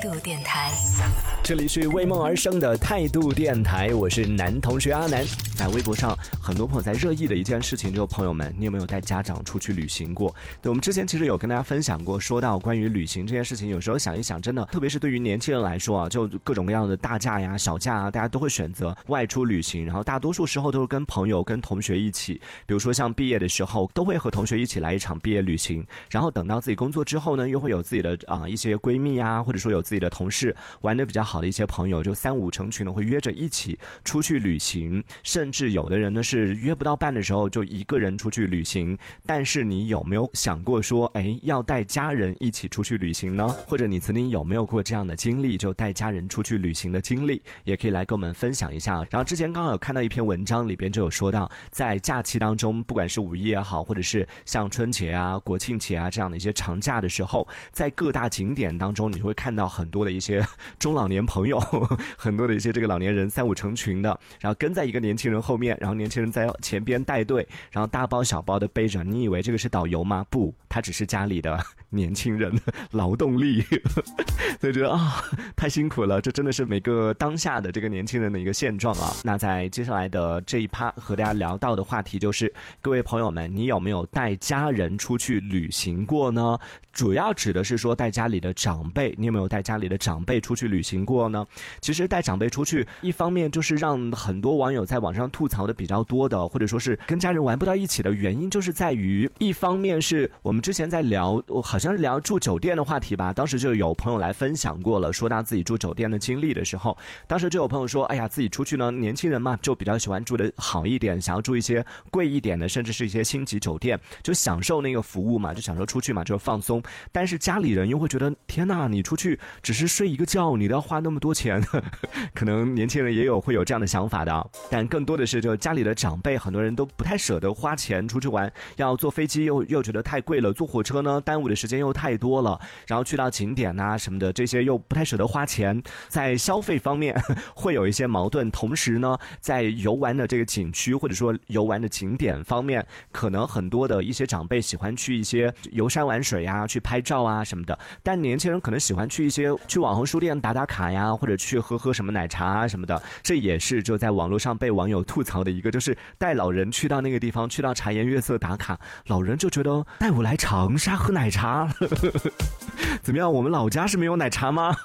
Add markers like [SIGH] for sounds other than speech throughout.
度电台，这里是为梦而生的态度电台，我是男同学阿南。在微博上，很多朋友在热议的一件事情，就是朋友们，你有没有带家长出去旅行过？对，我们之前其实有跟大家分享过，说到关于旅行这件事情，有时候想一想，真的，特别是对于年轻人来说啊，就各种各样的大假呀、小假啊，大家都会选择外出旅行，然后大多数时候都是跟朋友、跟同学一起。比如说像毕业的时候，都会和同学一起来一场毕业旅行，然后等到自己工作之后呢，又会有自己的啊一些闺蜜啊，或者说有自己的同事玩的比较好好的一些朋友，就三五成群的会约着一起出去旅行，甚至有的人呢是约不到半的时候就一个人出去旅行。但是你有没有想过说，哎，要带家人一起出去旅行呢？或者你曾经有没有过这样的经历，就带家人出去旅行的经历，也可以来跟我们分享一下。然后之前刚好有看到一篇文章，里边就有说到，在假期当中，不管是五一也好，或者是像春节啊、国庆节啊这样的一些长假的时候，在各大景点当中，你会看到很多的一些 [LAUGHS] 中老年朋友，[LAUGHS] 很多的一些这个老年人三五成群的，然后跟在一个年轻人后面，然后年轻人在前边带队，然后大包小包的背着。你以为这个是导游吗？不，他只是家里的 [LAUGHS] 年轻人 [LAUGHS] 劳动力。所以觉得啊，太辛苦了，这真的是每个当下的这个年轻人的一个现状啊。那在接下来的这一趴和大家聊到的话题就是，各位朋友们，你有没有带家人出去旅行过呢？主要指的是说带家里的长辈，你有没有带家里的长辈出去旅行过呢？其实带长辈出去，一方面就是让很多网友在网上吐槽的比较多的，或者说是跟家人玩不到一起的原因，就是在于一方面是我们之前在聊，我好像是聊住酒店的话题吧，当时就有朋友来分享过了，说他自己住酒店的经历的时候，当时就有朋友说，哎呀，自己出去呢，年轻人嘛，就比较喜欢住的好一点，想要住一些贵一点的，甚至是一些星级酒店，就享受那个服务嘛，就享受出去嘛，就放松。但是家里人又会觉得，天呐，你出去只是睡一个觉，你都要花花那么多钱，[LAUGHS] 可能年轻人也有会有这样的想法的。但更多的是，就家里的长辈，很多人都不太舍得花钱出去玩，要坐飞机又又觉得太贵了，坐火车呢耽误的时间又太多了，然后去到景点呐什么的这些又不太舍得花钱，在消费方面 [LAUGHS] 会有一些矛盾。同时呢，在游玩的这个景区或者说游玩的景点方面，可能很多的一些长辈喜欢去一些游山玩水呀，去拍照啊什么的。但年轻人可能喜欢去一些去网红书店打打卡呀，或者去喝喝什么奶茶啊什么的。这也是就在网络上被网友吐槽的一个，就是带老人去到那个地方，去到茶颜悦色打卡，老人就觉得带我来长沙喝奶茶。[LAUGHS] 怎么样？我们老家是没有奶茶吗？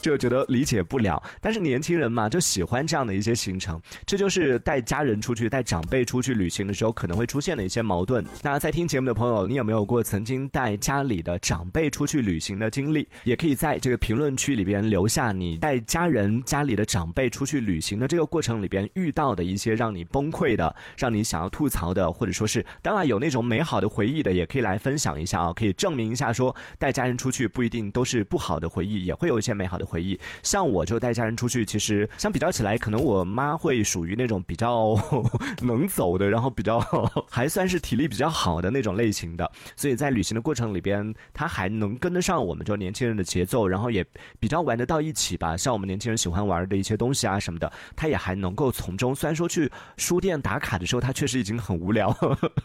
就觉得理解不了。但是年轻人嘛，就喜欢这样的一些行程。这就是带家人出去、带长辈出去旅行的时候可能会出现的一些矛盾。那在听节目的朋友，你有没有过曾经带家里的长辈出去旅行的经历？也可以在这个评论区里边留下你带家人、家里的长辈出去旅行的这个过程里边遇到的一些让你崩溃的、让你想要吐槽的，或者说是当然有那种美好的回忆的，也可以来分享一下啊，可以证明一下说带家人出去不一定都是不好的回忆，也会有一些美好的回忆。像我就带家人出去，其实相比较起来，可能我妈会属于那种比较 [LAUGHS] 能走的，然后比较 [LAUGHS] 还算是体力比较好的那种类型的，所以在旅行的过程里边，她还能跟得上我们就年轻人的节奏，然后也比较玩得到一起吧。像我们年轻人喜欢玩的一些东西啊什么的，她也还能够从中。虽然说去书店打卡的时候，她确实已经很无聊，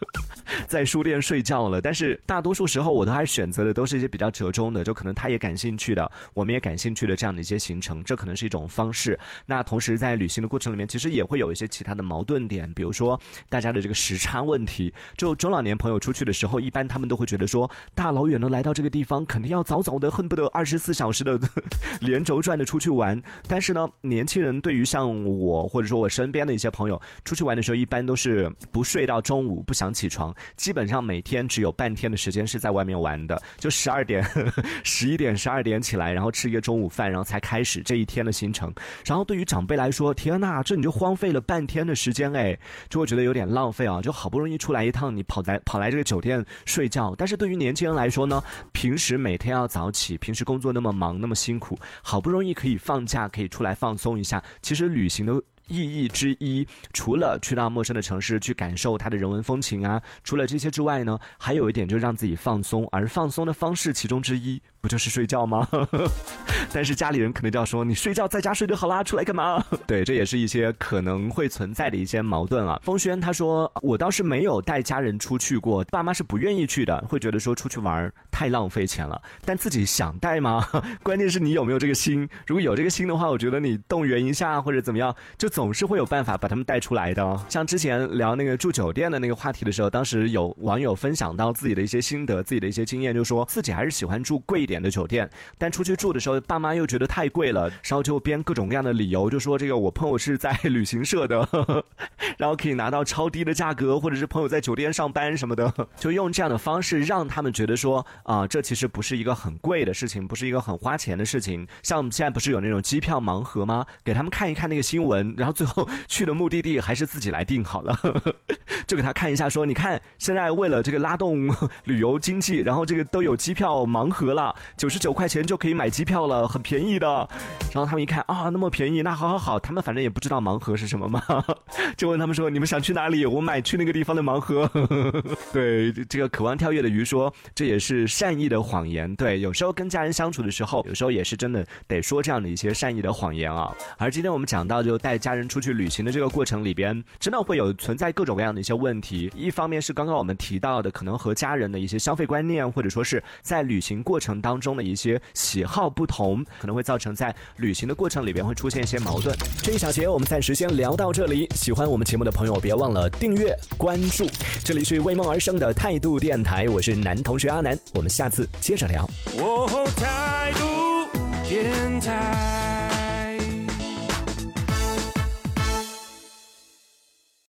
[LAUGHS] 在书店睡觉了，但是大多数时候我都还选择的都是一些比较折中的，就可能她也感兴趣的，我们也感兴趣的这样的一些行程，这可能是一种方式。那同时在旅行的过程里面，其实也会有一些其他的矛盾点，比如说大家的这个时差问题。就中老年朋友出去的时候，一般他们都会觉得说，大老远的来到这个地方，肯定要早早的，恨不得二十四小时的 [LAUGHS] 连轴转的出去玩。但是呢，年轻人对于像我或者说我身边的一些朋友出去玩的时候，一般都是不睡到中午，不想起床，基本上每天只有半天的时间是在外面玩的，就十二点、十一点、十二点起来，然后吃一个中午饭，然后才开始这一天的行程。然后对于长辈来说，天呐，这你就荒废了半天的时间，哎，就会觉得有点浪费啊！就好不容易出来一趟，你跑来跑来这个酒店睡觉。但是对于年轻人来说呢，平时每天要早起，平时工作那么忙那么辛苦，好不容易可以放假，可以出来放松一下。其实旅行的。意义之一，除了去到陌生的城市去感受它的人文风情啊，除了这些之外呢，还有一点就是让自己放松，而放松的方式其中之一。不就是睡觉吗？[LAUGHS] 但是家里人可能就要说你睡觉在家睡就好啦，出来干嘛？[LAUGHS] 对，这也是一些可能会存在的一些矛盾啊。风轩他说我倒是没有带家人出去过，爸妈是不愿意去的，会觉得说出去玩太浪费钱了。但自己想带吗？[LAUGHS] 关键是你有没有这个心。如果有这个心的话，我觉得你动员一下或者怎么样，就总是会有办法把他们带出来的。像之前聊那个住酒店的那个话题的时候，当时有网友分享到自己的一些心得，自己的一些经验，就说自己还是喜欢住贵一点。的酒店，但出去住的时候，爸妈又觉得太贵了，然后就编各种各样的理由，就说这个我朋友是在旅行社的，[LAUGHS] 然后可以拿到超低的价格，或者是朋友在酒店上班什么的，就用这样的方式让他们觉得说啊，这其实不是一个很贵的事情，不是一个很花钱的事情。像我们现在不是有那种机票盲盒吗？给他们看一看那个新闻，然后最后去的目的地还是自己来定好了，就给他看一下，说你看现在为了这个拉动 [LAUGHS] 旅游经济，然后这个都有机票盲盒了。九十九块钱就可以买机票了，很便宜的。然后他们一看啊，那么便宜，那好好好。他们反正也不知道盲盒是什么嘛，[LAUGHS] 就问他们说：“你们想去哪里？我买去那个地方的盲盒。[LAUGHS] ”对，这个渴望跳跃的鱼说：“这也是善意的谎言。”对，有时候跟家人相处的时候，有时候也是真的得说这样的一些善意的谎言啊。而今天我们讲到，就带家人出去旅行的这个过程里边，真的会有存在各种各样的一些问题。一方面是刚刚我们提到的，可能和家人的一些消费观念，或者说是在旅行过程当中。的一些喜好不同，可能会造成在旅行的过程里边会出现一些矛盾。这一小节我们暂时先聊到这里。喜欢我们节目的朋友，别忘了订阅关注。这里是为梦而生的态度电台，我是男同学阿南，我们下次接着聊。态度电台。